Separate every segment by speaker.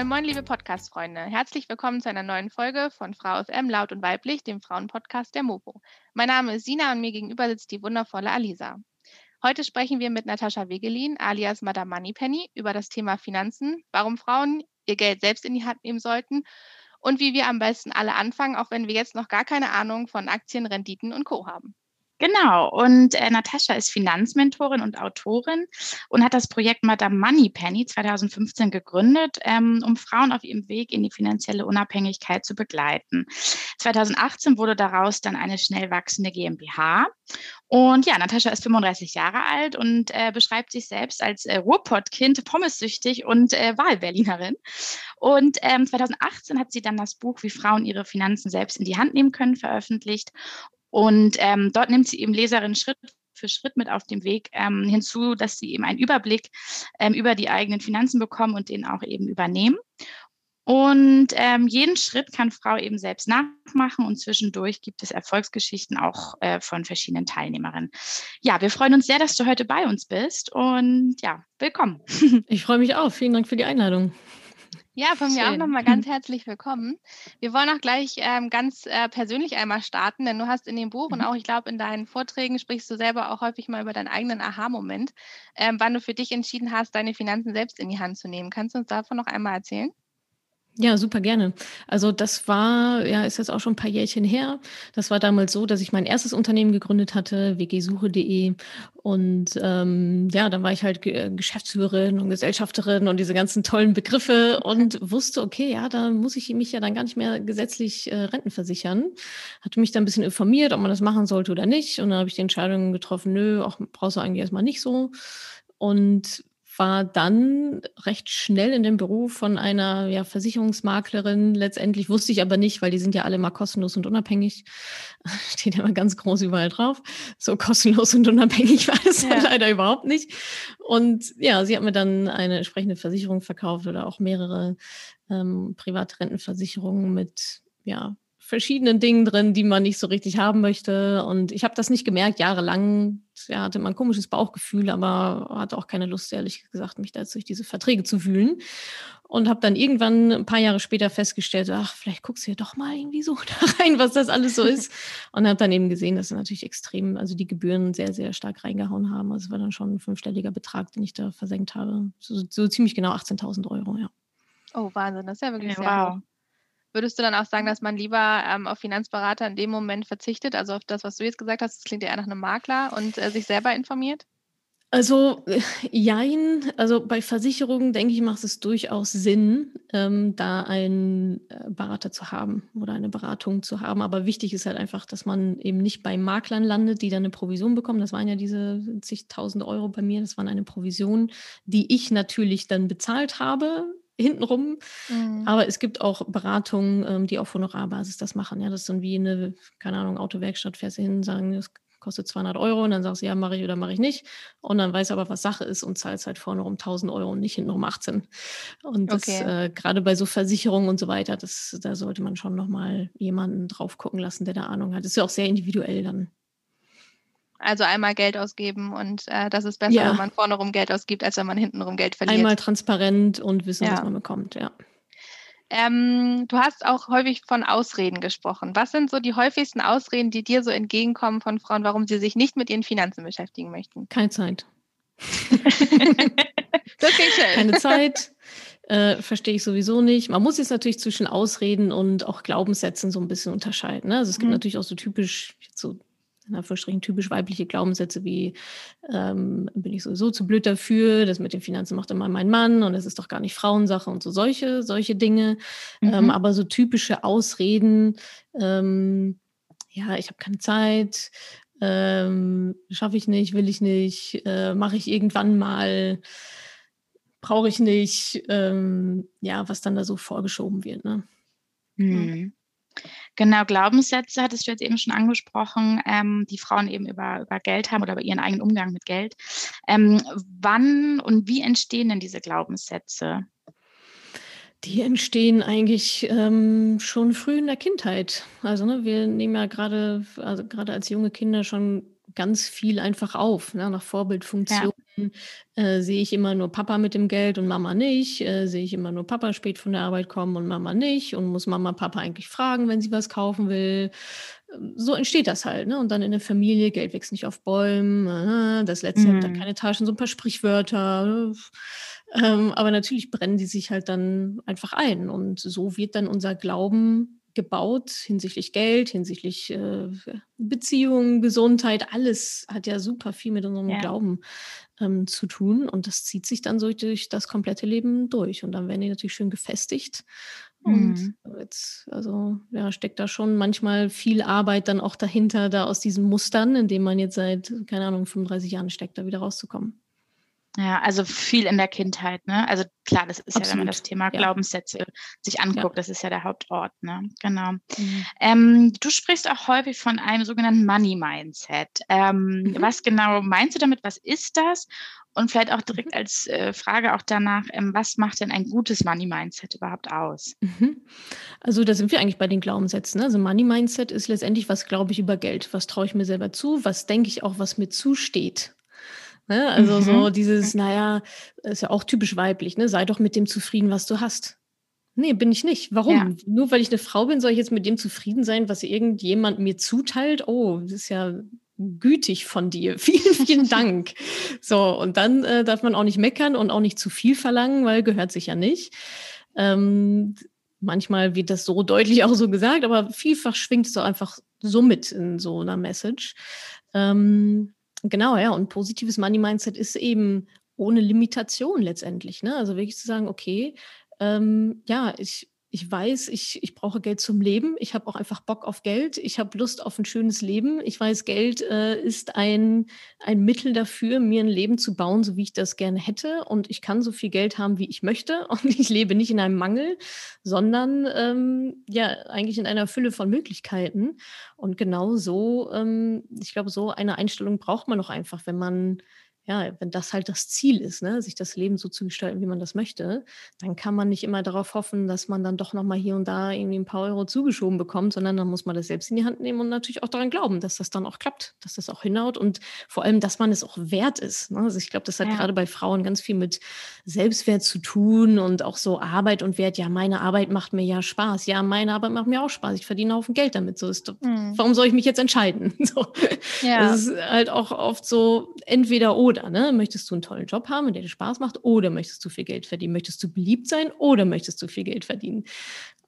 Speaker 1: Moin Moin, liebe Podcast-Freunde. Herzlich willkommen zu einer neuen Folge von Frau FM Laut und Weiblich, dem Frauenpodcast der Mopo. Mein Name ist Sina und mir gegenüber sitzt die wundervolle Alisa. Heute sprechen wir mit Natascha Wegelin, alias Madame Moneypenny, über das Thema Finanzen, warum Frauen ihr Geld selbst in die Hand nehmen sollten und wie wir am besten alle anfangen, auch wenn wir jetzt noch gar keine Ahnung von Aktien, Renditen und Co. haben.
Speaker 2: Genau, und äh, Natascha ist Finanzmentorin und Autorin und hat das Projekt Madame Moneypenny 2015 gegründet, ähm, um Frauen auf ihrem Weg in die finanzielle Unabhängigkeit zu begleiten. 2018 wurde daraus dann eine schnell wachsende GmbH. Und ja, Natascha ist 35 Jahre alt und äh, beschreibt sich selbst als äh, Ruhrpottkind, pommessüchtig und äh, Wahlberlinerin. Und ähm, 2018 hat sie dann das Buch Wie Frauen ihre Finanzen selbst in die Hand nehmen können veröffentlicht und ähm, dort nimmt sie eben Leserinnen Schritt für Schritt mit auf dem Weg ähm, hinzu, dass sie eben einen Überblick ähm, über die eigenen Finanzen bekommen und den auch eben übernehmen. Und ähm, jeden Schritt kann Frau eben selbst nachmachen und zwischendurch gibt es Erfolgsgeschichten auch äh, von verschiedenen Teilnehmerinnen. Ja, wir freuen uns sehr, dass du heute bei uns bist und ja, willkommen.
Speaker 3: Ich freue mich auch. Vielen Dank für die Einladung.
Speaker 1: Ja, von mir Schön. auch nochmal ganz herzlich willkommen. Wir wollen auch gleich ähm, ganz äh, persönlich einmal starten, denn du hast in dem Buch mhm. und auch, ich glaube, in deinen Vorträgen sprichst du selber auch häufig mal über deinen eigenen Aha-Moment, ähm, wann du für dich entschieden hast, deine Finanzen selbst in die Hand zu nehmen. Kannst du uns davon noch einmal erzählen?
Speaker 3: Ja, super gerne. Also das war, ja, ist jetzt auch schon ein paar Jährchen her. Das war damals so, dass ich mein erstes Unternehmen gegründet hatte, wgsuche.de. Und ähm, ja, dann war ich halt Geschäftsführerin und Gesellschafterin und diese ganzen tollen Begriffe und wusste, okay, ja, da muss ich mich ja dann gar nicht mehr gesetzlich äh, Rentenversichern. Hatte mich dann ein bisschen informiert, ob man das machen sollte oder nicht. Und dann habe ich die Entscheidung getroffen, nö, auch brauchst du eigentlich erstmal nicht so. Und war dann recht schnell in dem Beruf von einer ja, Versicherungsmaklerin. Letztendlich wusste ich aber nicht, weil die sind ja alle mal kostenlos und unabhängig. Steht ja mal ganz groß überall drauf. So kostenlos und unabhängig war es ja. leider überhaupt nicht. Und ja, sie hat mir dann eine entsprechende Versicherung verkauft oder auch mehrere ähm, Privatrentenversicherungen mit ja, verschiedenen Dingen drin, die man nicht so richtig haben möchte. Und ich habe das nicht gemerkt, jahrelang. Ja, hatte man ein komisches Bauchgefühl, aber hatte auch keine Lust, ehrlich gesagt, mich da durch diese Verträge zu wühlen. Und habe dann irgendwann ein paar Jahre später festgestellt, ach, vielleicht guckst du ja doch mal irgendwie so da rein, was das alles so ist. Und habe dann eben gesehen, dass sie natürlich extrem, also die Gebühren sehr, sehr stark reingehauen haben. Also es war dann schon ein fünfstelliger Betrag, den ich da versenkt habe. So, so ziemlich genau 18.000 Euro, ja.
Speaker 1: Oh, Wahnsinn, das ist ja wirklich ja, sehr wow. Würdest du dann auch sagen, dass man lieber ähm, auf Finanzberater in dem Moment verzichtet, also auf das, was du jetzt gesagt hast, das klingt ja eher nach einem Makler und äh, sich selber informiert?
Speaker 3: Also, äh, jein. Also bei Versicherungen, denke ich, macht es durchaus Sinn, ähm, da einen äh, Berater zu haben oder eine Beratung zu haben. Aber wichtig ist halt einfach, dass man eben nicht bei Maklern landet, die dann eine Provision bekommen. Das waren ja diese zigtausend Euro bei mir. Das waren eine Provision, die ich natürlich dann bezahlt habe hintenrum. Mhm. Aber es gibt auch Beratungen, ähm, die auf Honorarbasis das machen. Ja, das ist dann wie eine, keine Ahnung, Autowerkstatt, fährst du hin, sagen, das kostet 200 Euro und dann sagst du, ja, mache ich oder mache ich nicht. Und dann weiß aber, was Sache ist und zahlst halt vorne um 1000 Euro und nicht hinten um 18. Und das, okay. äh, gerade bei so Versicherungen und so weiter, das, da sollte man schon nochmal jemanden drauf gucken lassen, der da Ahnung hat. Das ist ja auch sehr individuell dann.
Speaker 1: Also einmal Geld ausgeben und äh, das ist besser, ja. wenn man vorne rum Geld ausgibt, als wenn man hinten rum Geld verliert.
Speaker 3: Einmal transparent und wissen, ja. was man bekommt, ja.
Speaker 1: Ähm, du hast auch häufig von Ausreden gesprochen. Was sind so die häufigsten Ausreden, die dir so entgegenkommen von Frauen, warum sie sich nicht mit ihren Finanzen beschäftigen möchten?
Speaker 3: Keine Zeit.
Speaker 1: das geht schnell.
Speaker 3: Keine Zeit. Äh, verstehe ich sowieso nicht. Man muss jetzt natürlich zwischen Ausreden und auch Glaubenssätzen so ein bisschen unterscheiden. Ne? Also es gibt mhm. natürlich auch so typisch so in Anführungsstrichen typisch weibliche Glaubenssätze wie ähm, bin ich sowieso zu blöd dafür, das mit den Finanzen macht immer mein Mann und es ist doch gar nicht Frauensache und so solche, solche Dinge. Ähm, mhm. Ähm, aber so typische Ausreden, ähm, ja, ich habe keine Zeit, ähm, schaffe ich nicht, will ich nicht, äh, mache ich irgendwann mal, brauche ich nicht, ähm, ja, was dann da so vorgeschoben wird. Ne?
Speaker 2: Mhm. Genau, Glaubenssätze hattest du jetzt eben schon angesprochen, ähm, die Frauen eben über, über Geld haben oder über ihren eigenen Umgang mit Geld. Ähm, wann und wie entstehen denn diese Glaubenssätze?
Speaker 3: Die entstehen eigentlich ähm, schon früh in der Kindheit. Also ne, wir nehmen ja gerade, also gerade als junge Kinder schon ganz viel einfach auf, ne, nach Vorbildfunktion. Ja. Äh, sehe ich immer nur Papa mit dem Geld und Mama nicht? Äh, sehe ich immer nur Papa spät von der Arbeit kommen und Mama nicht? Und muss Mama Papa eigentlich fragen, wenn sie was kaufen will? Ähm, so entsteht das halt. Ne? Und dann in der Familie, Geld wächst nicht auf Bäumen, äh, das letzte mhm. hat dann keine Taschen, so ein paar Sprichwörter. Ähm, aber natürlich brennen die sich halt dann einfach ein. Und so wird dann unser Glauben gebaut hinsichtlich Geld, hinsichtlich äh, Beziehungen, Gesundheit. Alles hat ja super viel mit unserem ja. Glauben ähm, zu tun. Und das zieht sich dann so durch das komplette Leben durch. Und dann werden die natürlich schön gefestigt. Und mhm. jetzt, also ja, steckt da schon manchmal viel Arbeit dann auch dahinter, da aus diesen Mustern, in denen man jetzt seit, keine Ahnung, 35 Jahren steckt, da wieder rauszukommen.
Speaker 2: Ja, also viel in der Kindheit, ne? Also klar, das ist Absolut. ja, wenn man das Thema ja. Glaubenssätze sich anguckt, ja. das ist ja der Hauptort, ne? Genau. Mhm. Ähm, du sprichst auch häufig von einem sogenannten Money Mindset. Ähm, mhm. Was genau meinst du damit? Was ist das? Und vielleicht auch direkt mhm. als äh, Frage auch danach, ähm, was macht denn ein gutes Money Mindset überhaupt aus?
Speaker 3: Mhm. Also da sind wir eigentlich bei den Glaubenssätzen. Ne? Also Money Mindset ist letztendlich, was glaube ich über Geld? Was traue ich mir selber zu? Was denke ich auch, was mir zusteht? Ne? Also mhm. so dieses, naja, ist ja auch typisch weiblich, ne? Sei doch mit dem zufrieden, was du hast. Nee, bin ich nicht. Warum? Ja. Nur weil ich eine Frau bin, soll ich jetzt mit dem zufrieden sein, was irgendjemand mir zuteilt? Oh, das ist ja gütig von dir. Vielen, vielen Dank. So, und dann äh, darf man auch nicht meckern und auch nicht zu viel verlangen, weil gehört sich ja nicht. Ähm, manchmal wird das so deutlich auch so gesagt, aber vielfach schwingt es auch einfach so mit in so einer Message. Ähm, Genau, ja. Und positives Money Mindset ist eben ohne Limitation letztendlich. Ne? Also wirklich zu sagen, okay, ähm, ja, ich, ich weiß, ich, ich brauche Geld zum Leben. Ich habe auch einfach Bock auf Geld. Ich habe Lust auf ein schönes Leben. Ich weiß, Geld äh, ist ein, ein Mittel dafür, mir ein Leben zu bauen, so wie ich das gerne hätte. Und ich kann so viel Geld haben, wie ich möchte. Und ich lebe nicht in einem Mangel, sondern ähm, ja, eigentlich in einer Fülle von Möglichkeiten. Und genau so, ähm, ich glaube, so eine Einstellung braucht man doch einfach, wenn man ja, wenn das halt das Ziel ist, ne, sich das Leben so zu gestalten, wie man das möchte, dann kann man nicht immer darauf hoffen, dass man dann doch nochmal hier und da irgendwie ein paar Euro zugeschoben bekommt, sondern dann muss man das selbst in die Hand nehmen und natürlich auch daran glauben, dass das dann auch klappt, dass das auch hinhaut und vor allem, dass man es auch wert ist. Ne? Also ich glaube, das hat ja. gerade bei Frauen ganz viel mit Selbstwert zu tun und auch so Arbeit und Wert. Ja, meine Arbeit macht mir ja Spaß. Ja, meine Arbeit macht mir auch Spaß. Ich verdiene einen Haufen Geld damit. So ist, mhm. warum soll ich mich jetzt entscheiden? So. Ja. Das ist halt auch oft so entweder oder oder. Ne? Möchtest du einen tollen Job haben, der dir Spaß macht, oder möchtest du viel Geld verdienen? Möchtest du beliebt sein oder möchtest du viel Geld verdienen?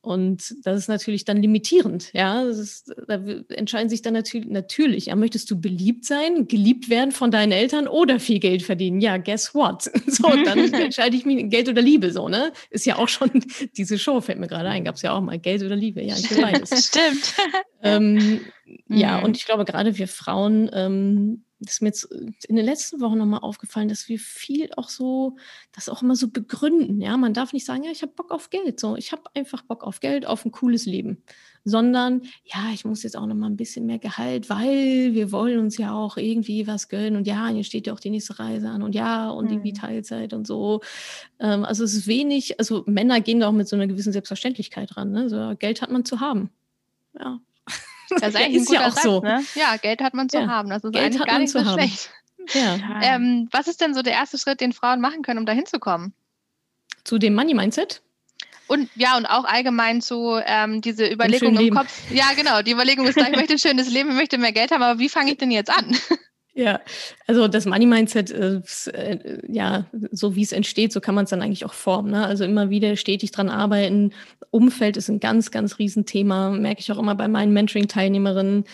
Speaker 3: Und das ist natürlich dann limitierend. Ja, ist, da entscheiden sich dann natürlich, natürlich, ja, möchtest du beliebt sein, geliebt werden von deinen Eltern oder viel Geld verdienen? Ja, guess what? So, dann entscheide ich mich Geld oder Liebe, so, ne? Ist ja auch schon, diese Show fällt mir gerade ein, gab es ja auch mal Geld oder Liebe. Ja, ich will beides.
Speaker 2: Stimmt.
Speaker 3: Ähm, mhm. Ja, und ich glaube, gerade wir Frauen, ähm, das ist mir jetzt äh, in den letzten Wochen nochmal aufgefallen, dass wir viel auch so, das auch immer so begründen. Ja, man darf nicht sagen, ja, ich habe Bock auf Geld. So, ich habe einfach Bock auf Geld, auf ein cooles Leben. Sondern, ja, ich muss jetzt auch nochmal ein bisschen mehr Gehalt, weil wir wollen uns ja auch irgendwie was gönnen. Und ja, hier steht ja auch die nächste Reise an. Und ja, und mhm. irgendwie Teilzeit und so. Ähm, also es ist wenig, also Männer gehen da auch mit so einer gewissen Selbstverständlichkeit ran. Ne? So, Geld hat man zu haben. Ja,
Speaker 1: das ist eigentlich ist ja auch Satz, so. Ne? Ja, Geld hat man zu ja. haben. Das ist Geld eigentlich gar nicht so haben. schlecht. Ja. Ähm, was ist denn so der erste Schritt, den Frauen machen können, um da hinzukommen?
Speaker 3: Zu dem Money Mindset?
Speaker 1: Und ja, und auch allgemein zu ähm, diese Überlegung im Kopf. Ja, genau. Die Überlegung ist da, ich möchte ein schönes Leben, ich möchte mehr Geld haben, aber wie fange ich denn jetzt an?
Speaker 3: Ja, also das Money Mindset, äh, ja, so wie es entsteht, so kann man es dann eigentlich auch formen. Ne? Also immer wieder stetig dran arbeiten. Umfeld ist ein ganz, ganz Riesenthema, merke ich auch immer bei meinen Mentoring-Teilnehmerinnen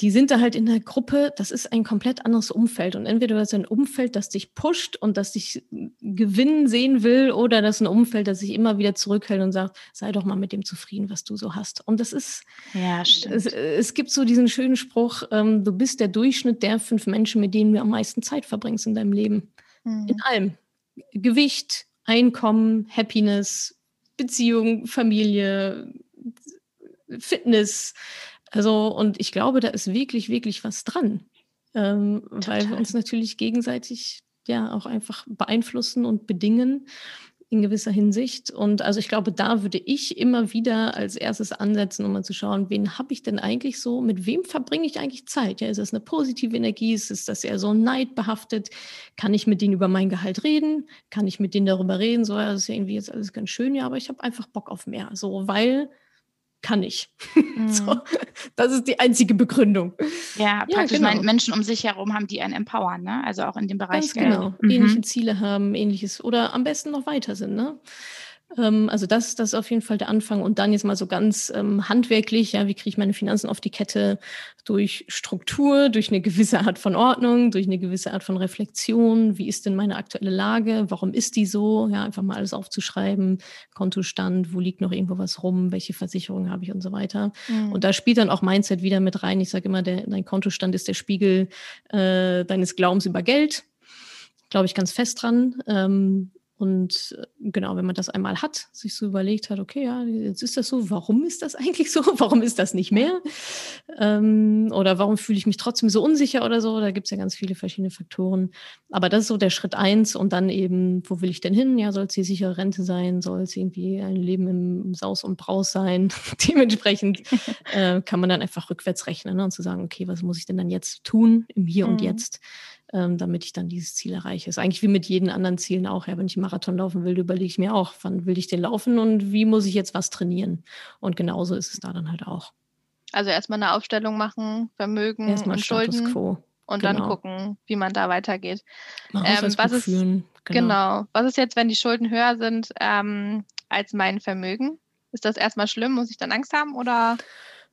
Speaker 3: die sind da halt in der Gruppe, das ist ein komplett anderes Umfeld. Und entweder das ist ein Umfeld, das dich pusht und das dich gewinnen sehen will, oder das ist ein Umfeld, das sich immer wieder zurückhält und sagt, sei doch mal mit dem zufrieden, was du so hast. Und das ist, ja, stimmt. Es, es gibt so diesen schönen Spruch, ähm, du bist der Durchschnitt der fünf Menschen, mit denen du am meisten Zeit verbringst in deinem Leben. Mhm. In allem. Gewicht, Einkommen, Happiness, Beziehung, Familie, Fitness. Also, und ich glaube, da ist wirklich, wirklich was dran. Ähm, weil wir uns natürlich gegenseitig ja auch einfach beeinflussen und bedingen in gewisser Hinsicht. Und also ich glaube, da würde ich immer wieder als erstes ansetzen, um mal zu schauen, wen habe ich denn eigentlich so, mit wem verbringe ich eigentlich Zeit? Ja, ist das eine positive Energie? Ist das eher so neidbehaftet? Kann ich mit denen über mein Gehalt reden? Kann ich mit denen darüber reden? So, ja, das ist ja irgendwie jetzt alles ganz schön, ja, aber ich habe einfach Bock auf mehr. So, weil kann ich. Mhm. So, das ist die einzige Begründung.
Speaker 2: Ja, praktisch ja, genau. Menschen um sich herum haben, die einen empowern, ne? Also auch in dem Bereich.
Speaker 3: Ganz genau. Mhm. Ähnliche Ziele haben, ähnliches oder am besten noch weiter sind, ne? Ähm, also das, das ist auf jeden Fall der Anfang. Und dann jetzt mal so ganz ähm, handwerklich, ja, wie kriege ich meine Finanzen auf die Kette? Durch Struktur, durch eine gewisse Art von Ordnung, durch eine gewisse Art von Reflexion. Wie ist denn meine aktuelle Lage? Warum ist die so? Ja, einfach mal alles aufzuschreiben. Kontostand, wo liegt noch irgendwo was rum? Welche Versicherungen habe ich und so weiter. Mhm. Und da spielt dann auch Mindset wieder mit rein. Ich sage immer, der, dein Kontostand ist der Spiegel äh, deines Glaubens über Geld glaube ich ganz fest dran. Ähm, und äh, genau, wenn man das einmal hat, sich so überlegt hat, okay, ja, jetzt ist das so, warum ist das eigentlich so? Warum ist das nicht mehr? Ähm, oder warum fühle ich mich trotzdem so unsicher oder so? Da gibt es ja ganz viele verschiedene Faktoren. Aber das ist so der Schritt eins und dann eben, wo will ich denn hin? Ja, soll es die sichere Rente sein? Soll es irgendwie ein Leben im Saus und Braus sein? Dementsprechend äh, kann man dann einfach rückwärts rechnen ne? und zu sagen, okay, was muss ich denn dann jetzt tun im Hier mhm. und Jetzt? Ähm, damit ich dann dieses Ziel erreiche. Ist eigentlich wie mit jeden anderen Zielen auch. Ja, wenn ich einen Marathon laufen will, überlege ich mir auch, wann will ich den laufen und wie muss ich jetzt was trainieren. Und genauso ist es da dann halt auch.
Speaker 1: Also erstmal eine Aufstellung machen, Vermögen erstmal und Status Schulden. Quo. Und genau. dann gucken, wie man da weitergeht.
Speaker 3: Ähm, was ist, führen.
Speaker 1: Genau. genau. Was ist jetzt, wenn die Schulden höher sind ähm, als mein Vermögen? Ist das erstmal schlimm? Muss ich dann Angst haben oder?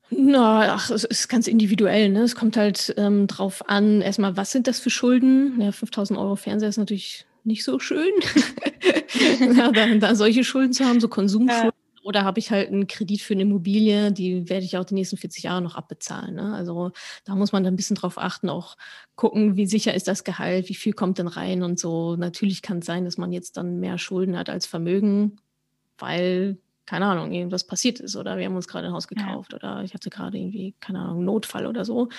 Speaker 3: Na, ach, es ist ganz individuell. Ne? Es kommt halt ähm, drauf an, erstmal, was sind das für Schulden? Ja, 5000 Euro Fernseher ist natürlich nicht so schön, ja, da, da, solche Schulden zu haben, so Konsumschulden. Ja. Oder habe ich halt einen Kredit für eine Immobilie, die werde ich auch die nächsten 40 Jahre noch abbezahlen. Ne? Also da muss man dann ein bisschen drauf achten, auch gucken, wie sicher ist das Gehalt, wie viel kommt denn rein und so. Natürlich kann es sein, dass man jetzt dann mehr Schulden hat als Vermögen, weil keine Ahnung, irgendwas passiert ist oder wir haben uns gerade ein Haus gekauft ja. oder ich hatte gerade irgendwie, keine Ahnung, Notfall oder so.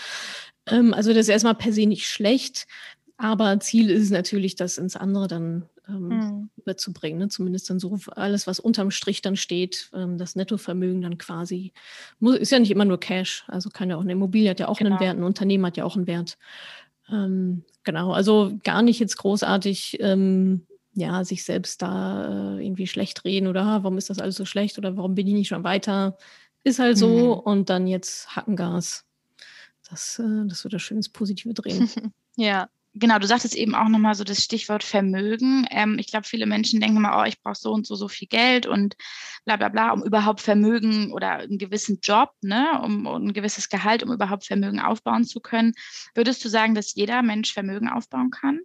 Speaker 3: Ähm, also das ist erstmal per se nicht schlecht, aber Ziel ist es natürlich, das ins andere dann ähm, mhm. überzubringen. Ne? Zumindest dann so alles, was unterm Strich dann steht, ähm, das Nettovermögen dann quasi, muss, ist ja nicht immer nur Cash, also kann ja auch eine Immobilie hat ja auch genau. einen Wert, ein Unternehmen hat ja auch einen Wert. Ähm, genau, also gar nicht jetzt großartig ähm, ja, sich selbst da äh, irgendwie schlecht reden oder warum ist das alles so schlecht oder warum bin ich nicht schon weiter? Ist halt so mhm. und dann jetzt Hackengas. Das, äh, das wird das schönes Positive drehen.
Speaker 2: ja. Genau, du sagtest eben auch nochmal so das Stichwort Vermögen. Ähm, ich glaube, viele Menschen denken mal, oh, ich brauche so und so so viel Geld und bla bla bla, um überhaupt Vermögen oder einen gewissen Job, ne, um, um ein gewisses Gehalt, um überhaupt Vermögen aufbauen zu können. Würdest du sagen, dass jeder Mensch Vermögen aufbauen kann?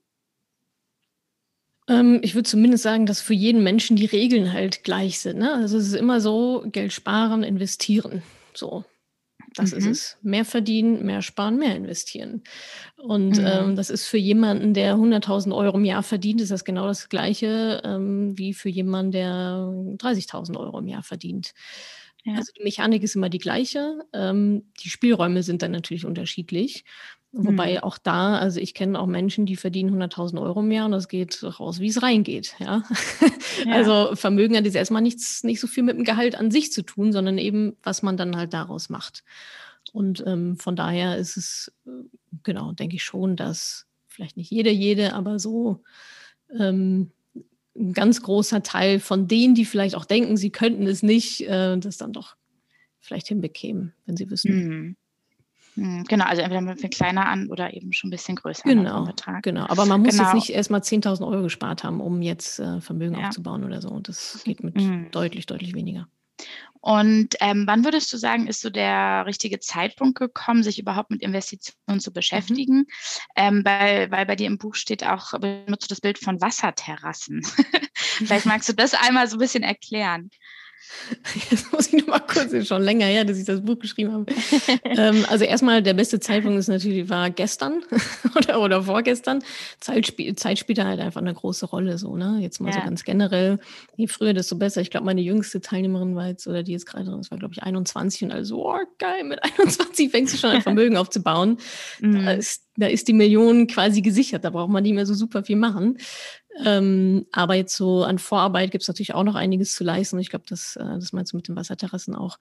Speaker 3: Ähm, ich würde zumindest sagen, dass für jeden Menschen die Regeln halt gleich sind. Ne? Also es ist immer so, Geld sparen, investieren. So, das mhm. ist es. Mehr verdienen, mehr sparen, mehr investieren. Und mhm. ähm, das ist für jemanden, der 100.000 Euro im Jahr verdient, ist das genau das Gleiche ähm, wie für jemanden, der 30.000 Euro im Jahr verdient. Ja. Also die Mechanik ist immer die gleiche. Ähm, die Spielräume sind dann natürlich unterschiedlich. Wobei mhm. auch da, also ich kenne auch Menschen, die verdienen 100.000 Euro im Jahr und das geht raus, wie es reingeht. Ja? ja. Also Vermögen hat jetzt erstmal nichts, nicht so viel mit dem Gehalt an sich zu tun, sondern eben, was man dann halt daraus macht. Und ähm, von daher ist es, äh, genau, denke ich schon, dass vielleicht nicht jeder, jede, aber so ähm, ein ganz großer Teil von denen, die vielleicht auch denken, sie könnten es nicht, äh, das dann doch vielleicht hinbekämen, wenn sie wissen. Mhm.
Speaker 2: Hm, genau, also entweder mit viel kleiner an oder eben schon ein bisschen größer.
Speaker 3: Genau, Betrag. genau. Aber man muss genau. jetzt nicht erstmal 10.000 Euro gespart haben, um jetzt äh, Vermögen ja. aufzubauen oder so. Das geht mit mhm. deutlich, deutlich weniger.
Speaker 2: Und ähm, wann würdest du sagen, ist so der richtige Zeitpunkt gekommen, sich überhaupt mit Investitionen zu mhm. beschäftigen? Mhm. Ähm, weil, weil bei dir im Buch steht auch, benutzt du das Bild von Wasserterrassen. Vielleicht magst du das einmal so ein bisschen erklären.
Speaker 3: Jetzt muss ich mal kurz, ist schon länger her, dass ich das Buch geschrieben habe. ähm, also erstmal, der beste Zeitpunkt ist natürlich, war gestern oder, oder vorgestern. Zeit, spiel, Zeit spielt halt einfach eine große Rolle, so, ne? Jetzt mal ja. so ganz generell. Je früher, desto besser. Ich glaube, meine jüngste Teilnehmerin war jetzt, oder die jetzt gerade, das war, glaube ich, 21 und also, oh, geil, mit 21 fängst du schon ein Vermögen aufzubauen. Mhm. Da, ist, da ist die Million quasi gesichert. Da braucht man nicht mehr so super viel machen. Ähm, aber jetzt so an Vorarbeit gibt es natürlich auch noch einiges zu leisten. Ich glaube, das, äh, das meinst du mit den Wasserterrassen auch.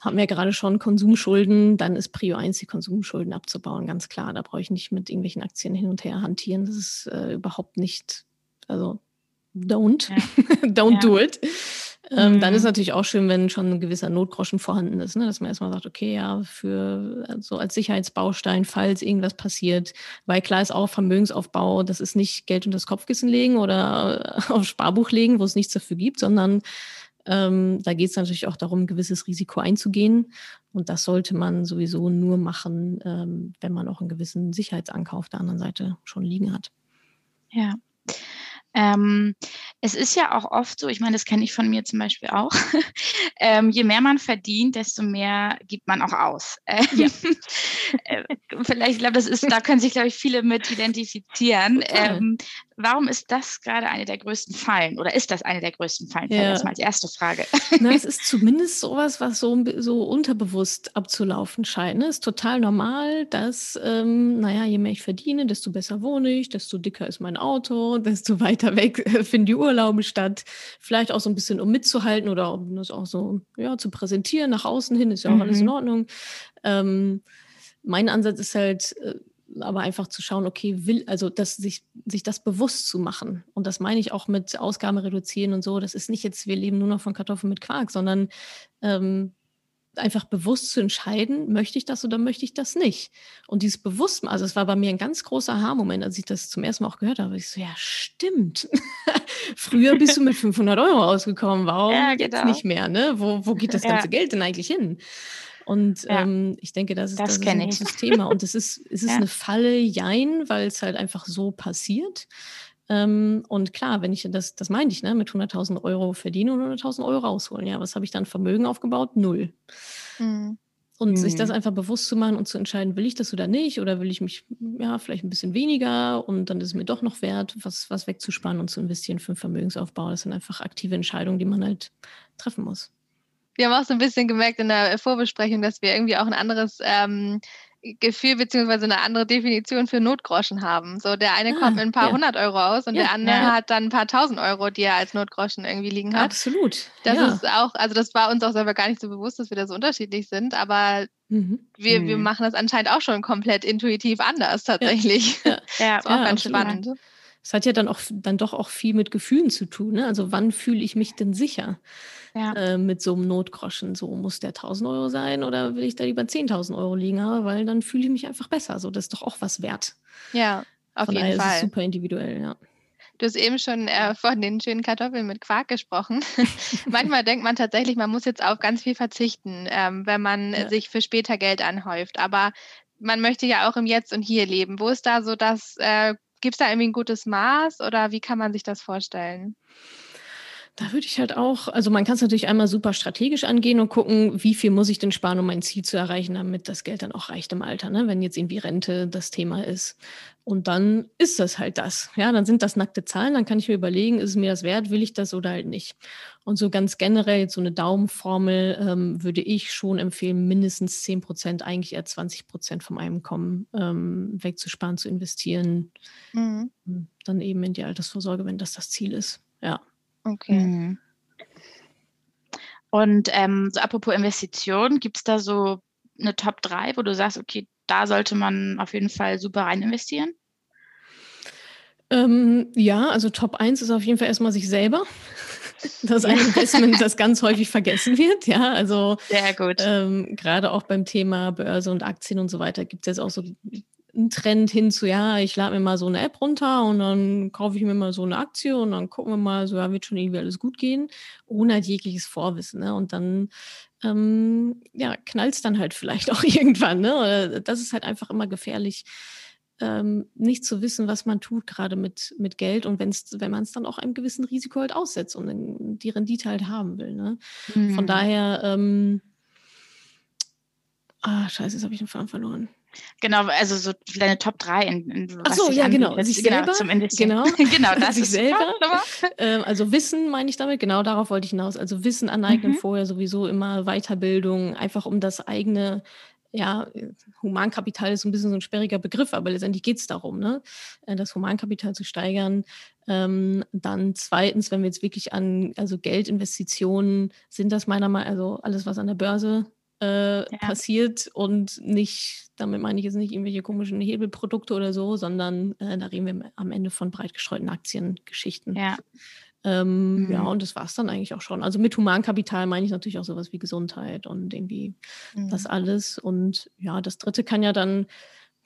Speaker 3: Haben wir gerade schon Konsumschulden, dann ist Prio 1, die Konsumschulden abzubauen, ganz klar. Da brauche ich nicht mit irgendwelchen Aktien hin und her hantieren. Das ist äh, überhaupt nicht, also don't, ja. don't ja. do it. Ähm, mhm. Dann ist mhm. natürlich auch schön, wenn schon ein gewisser Notgroschen vorhanden ist, ne? dass man erstmal sagt, okay, ja, für so also als Sicherheitsbaustein, falls irgendwas passiert, weil klar ist auch Vermögensaufbau, das ist nicht Geld unter das Kopfkissen legen oder auf Sparbuch legen, wo es nichts dafür gibt, sondern ähm, da geht es natürlich auch darum, ein gewisses Risiko einzugehen. Und das sollte man sowieso nur machen, ähm, wenn man auch einen gewissen Sicherheitsankauf auf der anderen Seite schon liegen hat.
Speaker 2: Ja. Ähm, es ist ja auch oft so, ich meine, das kenne ich von mir zum Beispiel auch, ähm, je mehr man verdient, desto mehr gibt man auch aus. Ähm, ja. äh, vielleicht, ich glaube, das ist, da können sich, glaube ich, viele mit identifizieren. Warum ist das gerade eine der größten Fallen oder ist das eine der größten Fallen? Ja. Erstmal als erste Frage.
Speaker 3: Na, es ist zumindest sowas, was so, so unterbewusst abzulaufen scheint. Ne? Ist total normal, dass, ähm, naja, je mehr ich verdiene, desto besser wohne ich, desto dicker ist mein Auto, desto weiter weg finden die Urlaube statt. Vielleicht auch so ein bisschen, um mitzuhalten oder um das auch so ja, zu präsentieren nach außen hin, ist ja auch mhm. alles in Ordnung. Ähm, mein Ansatz ist halt, äh, aber einfach zu schauen, okay, will, also dass sich, sich das bewusst zu machen. Und das meine ich auch mit Ausgaben reduzieren und so. Das ist nicht jetzt, wir leben nur noch von Kartoffeln mit Quark, sondern ähm, einfach bewusst zu entscheiden, möchte ich das oder möchte ich das nicht? Und dieses Bewusstmachen, also es war bei mir ein ganz großer Aha-Moment, als ich das zum ersten Mal auch gehört habe. Ich so, ja, stimmt. Früher bist du mit 500 Euro ausgekommen, warum ja, genau. jetzt nicht mehr? Ne? Wo, wo geht das ganze ja. Geld denn eigentlich hin? Und ja. ähm, ich denke, das ist, das, das ist ein großes Thema. Und es ist, es ist ja. eine Falle, jein, weil es halt einfach so passiert. Ähm, und klar, wenn ich das, das meine ich, ne, mit 100.000 Euro verdiene und 100.000 Euro rausholen, ja, was habe ich dann Vermögen aufgebaut? Null. Mhm. Und mhm. sich das einfach bewusst zu machen und zu entscheiden, will ich das oder nicht? Oder will ich mich, ja, vielleicht ein bisschen weniger und dann ist es mir doch noch wert, was, was wegzusparen und zu investieren für den Vermögensaufbau. Das sind einfach aktive Entscheidungen, die man halt treffen muss
Speaker 1: wir haben auch so ein bisschen gemerkt in der Vorbesprechung, dass wir irgendwie auch ein anderes ähm, Gefühl beziehungsweise eine andere Definition für Notgroschen haben. So der eine ah, kommt mit ein paar ja. hundert Euro aus und ja, der andere ja. hat dann ein paar tausend Euro, die er als Notgroschen irgendwie liegen hat.
Speaker 3: Absolut.
Speaker 1: Das ist auch, also das war uns auch selber gar nicht so bewusst, dass wir da so unterschiedlich sind, aber mhm. wir, wir mhm. machen das anscheinend auch schon komplett intuitiv anders tatsächlich. Ja, ja. das ist auch ganz absolut. spannend.
Speaker 3: Es hat ja dann auch dann doch auch viel mit Gefühlen zu tun. Ne? Also wann fühle ich mich denn sicher ja. äh, mit so einem Notgroschen? So muss der 1000 Euro sein oder will ich da lieber 10.000 Euro liegen haben, weil dann fühle ich mich einfach besser. So das ist doch auch was wert.
Speaker 1: Ja, auf Von jeden Fall. Ist
Speaker 3: super individuell, ja.
Speaker 1: Du hast eben schon äh, von den schönen Kartoffeln mit Quark gesprochen. Manchmal denkt man tatsächlich, man muss jetzt auf ganz viel verzichten, ähm, wenn man ja. sich für später Geld anhäuft. Aber man möchte ja auch im Jetzt und Hier leben. Wo ist da so das äh, Gibt es da irgendwie ein gutes Maß oder wie kann man sich das vorstellen?
Speaker 3: Da würde ich halt auch, also man kann es natürlich einmal super strategisch angehen und gucken, wie viel muss ich denn sparen, um mein Ziel zu erreichen, damit das Geld dann auch reicht im Alter, ne? wenn jetzt irgendwie Rente das Thema ist. Und dann ist das halt das. Ja, dann sind das nackte Zahlen, dann kann ich mir überlegen, ist es mir das wert, will ich das oder halt nicht. Und so ganz generell, jetzt so eine Daumenformel, ähm, würde ich schon empfehlen, mindestens 10 Prozent, eigentlich eher 20 Prozent vom Einkommen ähm, wegzusparen, zu investieren. Mhm. Dann eben in die Altersvorsorge, wenn das das Ziel ist. Ja.
Speaker 2: Okay. Mhm. Und ähm, so apropos Investitionen, gibt es da so eine Top 3, wo du sagst, okay, da sollte man auf jeden Fall super rein investieren?
Speaker 3: Ähm, ja, also Top 1 ist auf jeden Fall erstmal sich selber. Das ist ein Investment, das ganz häufig vergessen wird. Ja, also
Speaker 2: sehr gut.
Speaker 3: Ähm, gerade auch beim Thema Börse und Aktien und so weiter gibt es jetzt auch so ein Trend hin zu, ja, ich lade mir mal so eine App runter und dann kaufe ich mir mal so eine Aktie und dann gucken wir mal, so ja, wird schon irgendwie alles gut gehen, ohne halt jegliches Vorwissen. Ne? Und dann ähm, ja, knallt es dann halt vielleicht auch irgendwann. Ne? Das ist halt einfach immer gefährlich, ähm, nicht zu wissen, was man tut, gerade mit, mit Geld und wenn's, wenn man es dann auch einem gewissen Risiko halt aussetzt und die Rendite halt haben will. Ne? Mhm. Von daher, ähm, ah, scheiße, jetzt habe ich den Faden verloren.
Speaker 2: Genau, also so deine Top 3 in, in
Speaker 3: Ach so, ja, genau. Sich genau, selber,
Speaker 2: zum Investieren.
Speaker 3: Genau, genau das sich selber. Ähm, also Wissen meine ich damit, genau darauf wollte ich hinaus. Also Wissen aneignen mhm. vorher sowieso immer Weiterbildung, einfach um das eigene ja, Humankapital ist ein bisschen so ein sperriger Begriff, aber letztendlich geht es darum, ne? Äh, das Humankapital zu steigern. Ähm, dann zweitens, wenn wir jetzt wirklich an, also Geldinvestitionen sind das meiner Meinung nach, also alles, was an der Börse äh, ja. passiert und nicht, damit meine ich jetzt nicht irgendwelche komischen Hebelprodukte oder so, sondern äh, da reden wir am Ende von breit gestreuten Aktiengeschichten.
Speaker 2: Ja.
Speaker 3: Ähm, mhm. Ja, und das war es dann eigentlich auch schon. Also mit Humankapital meine ich natürlich auch sowas wie Gesundheit und irgendwie mhm. das alles. Und ja, das dritte kann ja dann,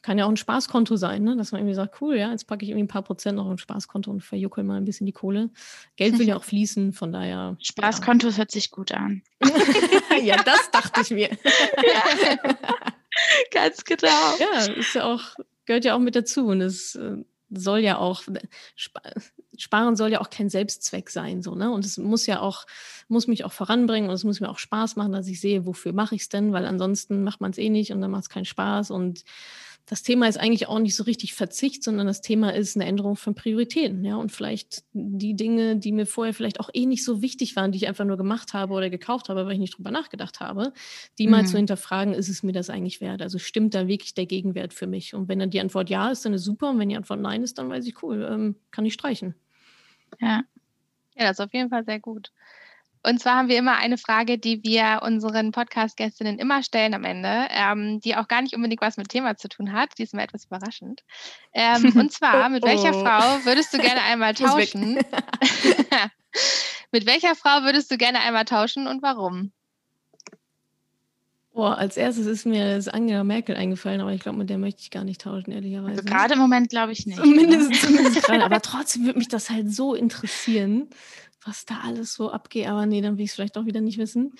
Speaker 3: kann ja auch ein Spaßkonto sein, ne? dass man irgendwie sagt, cool, ja, jetzt packe ich irgendwie ein paar Prozent noch ein Spaßkonto und verjuckel mal ein bisschen die Kohle. Geld will ja auch fließen, von daher.
Speaker 2: Spaßkonto ja. hört sich gut an.
Speaker 3: ja, das dachte ich mir. ja.
Speaker 2: Ganz genau.
Speaker 3: Ja, ist ja auch, gehört ja auch mit dazu. Und es äh, soll ja auch, Sparen soll ja auch kein Selbstzweck sein, so, ne? Und es muss ja auch, muss mich auch voranbringen und es muss mir auch Spaß machen, dass ich sehe, wofür mache ich es denn, weil ansonsten macht man es eh nicht und dann macht es keinen Spaß und das Thema ist eigentlich auch nicht so richtig Verzicht, sondern das Thema ist eine Änderung von Prioritäten. Ja, und vielleicht die Dinge, die mir vorher vielleicht auch eh nicht so wichtig waren, die ich einfach nur gemacht habe oder gekauft habe, weil ich nicht drüber nachgedacht habe, die mhm. mal zu mhm. hinterfragen, ist es mir das eigentlich wert? Also stimmt da wirklich der Gegenwert für mich? Und wenn dann die Antwort ja ist, dann ist super. Und wenn die Antwort nein ist, dann weiß ich, cool, ähm, kann ich streichen.
Speaker 1: Ja. Ja, das ist auf jeden Fall sehr gut. Und zwar haben wir immer eine Frage, die wir unseren Podcast-Gästinnen immer stellen am Ende, ähm, die auch gar nicht unbedingt was mit Thema zu tun hat. Die ist immer etwas überraschend. Ähm, und zwar, mit welcher oh. Frau würdest du gerne einmal tauschen? mit welcher Frau würdest du gerne einmal tauschen und warum?
Speaker 3: Boah, als erstes ist mir das Angela Merkel eingefallen, aber ich glaube, mit der möchte ich gar nicht tauschen, ehrlicherweise.
Speaker 2: Also gerade im Moment glaube ich nicht.
Speaker 3: Zumindest, zumindest gerade, aber trotzdem würde mich das halt so interessieren was da alles so abgeht. Aber nee, dann will ich es vielleicht auch wieder nicht wissen.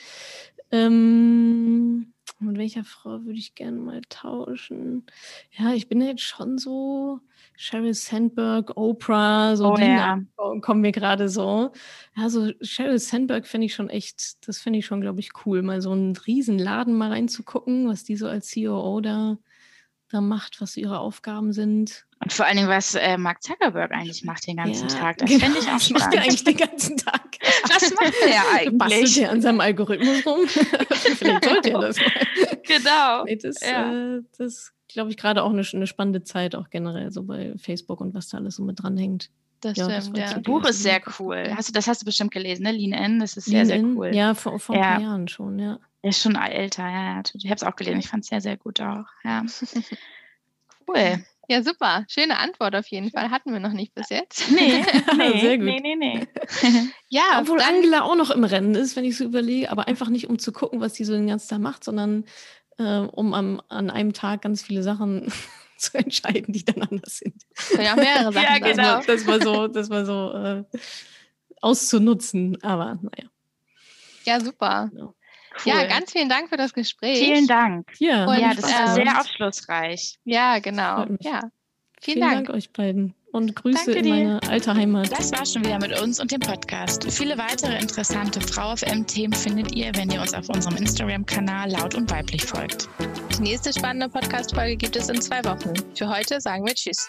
Speaker 3: Ähm, mit welcher Frau würde ich gerne mal tauschen? Ja, ich bin jetzt schon so Sheryl Sandberg, Oprah, so
Speaker 2: oh, die ja.
Speaker 3: kommen mir gerade so. Ja, so Sheryl Sandberg finde ich schon echt, das finde ich schon, glaube ich, cool, mal so einen riesen Laden mal reinzugucken, was die so als CEO da da macht, was ihre Aufgaben sind.
Speaker 2: Und vor allen Dingen, was äh, Mark Zuckerberg eigentlich macht den ganzen ja, Tag. Das genau. finde ich auch spannend.
Speaker 3: macht er eigentlich den ganzen Tag?
Speaker 2: Was macht er eigentlich?
Speaker 3: Bastelt er an seinem Algorithmus rum? Vielleicht sollte er das mal.
Speaker 2: Genau.
Speaker 3: Nee, das, ja. äh, das glaube ich, gerade auch eine, eine, spannende Zeit, auch generell so bei Facebook und was da alles so mit dranhängt.
Speaker 2: Das ja, stimmt, das, ja. Buch ist sehr cool. Hast du, das hast du bestimmt gelesen, ne? Lean In, das ist Lean sehr, sehr cool.
Speaker 3: Ja, vor, vor ein paar Jahren schon, ja.
Speaker 2: Ist schon älter, ja. Ich habe es auch gelesen. Ich fand es sehr, sehr gut auch. Ja. Cool.
Speaker 1: Ja, super. Schöne Antwort auf jeden Fall. Hatten wir noch nicht bis jetzt.
Speaker 2: Nee, nee,
Speaker 3: Sehr gut.
Speaker 2: nee, nee, nee.
Speaker 3: ja, Obwohl dann, Angela auch noch im Rennen ist, wenn ich so überlege, aber einfach nicht, um zu gucken, was sie so den ganzen Tag macht, sondern äh, um am, an einem Tag ganz viele Sachen zu entscheiden, die dann anders sind.
Speaker 1: Ja, mehrere Sachen.
Speaker 2: ja, genau.
Speaker 3: Das war, so, das war so äh, auszunutzen, aber naja.
Speaker 1: Ja, super. Genau. Cool. Ja, ganz vielen Dank für das Gespräch.
Speaker 2: Vielen Dank.
Speaker 3: Ja,
Speaker 2: Und, ja das war sehr aufschlussreich.
Speaker 1: Ja, genau. Ja.
Speaker 3: Vielen, vielen Dank. Dank euch beiden und Grüße in meine alte Heimat.
Speaker 4: Das war schon wieder mit uns und dem Podcast. Viele weitere interessante Frau FM Themen findet ihr, wenn ihr uns auf unserem Instagram-Kanal laut und weiblich folgt. Die nächste spannende Podcast-Folge gibt es in zwei Wochen. Für heute sagen wir Tschüss.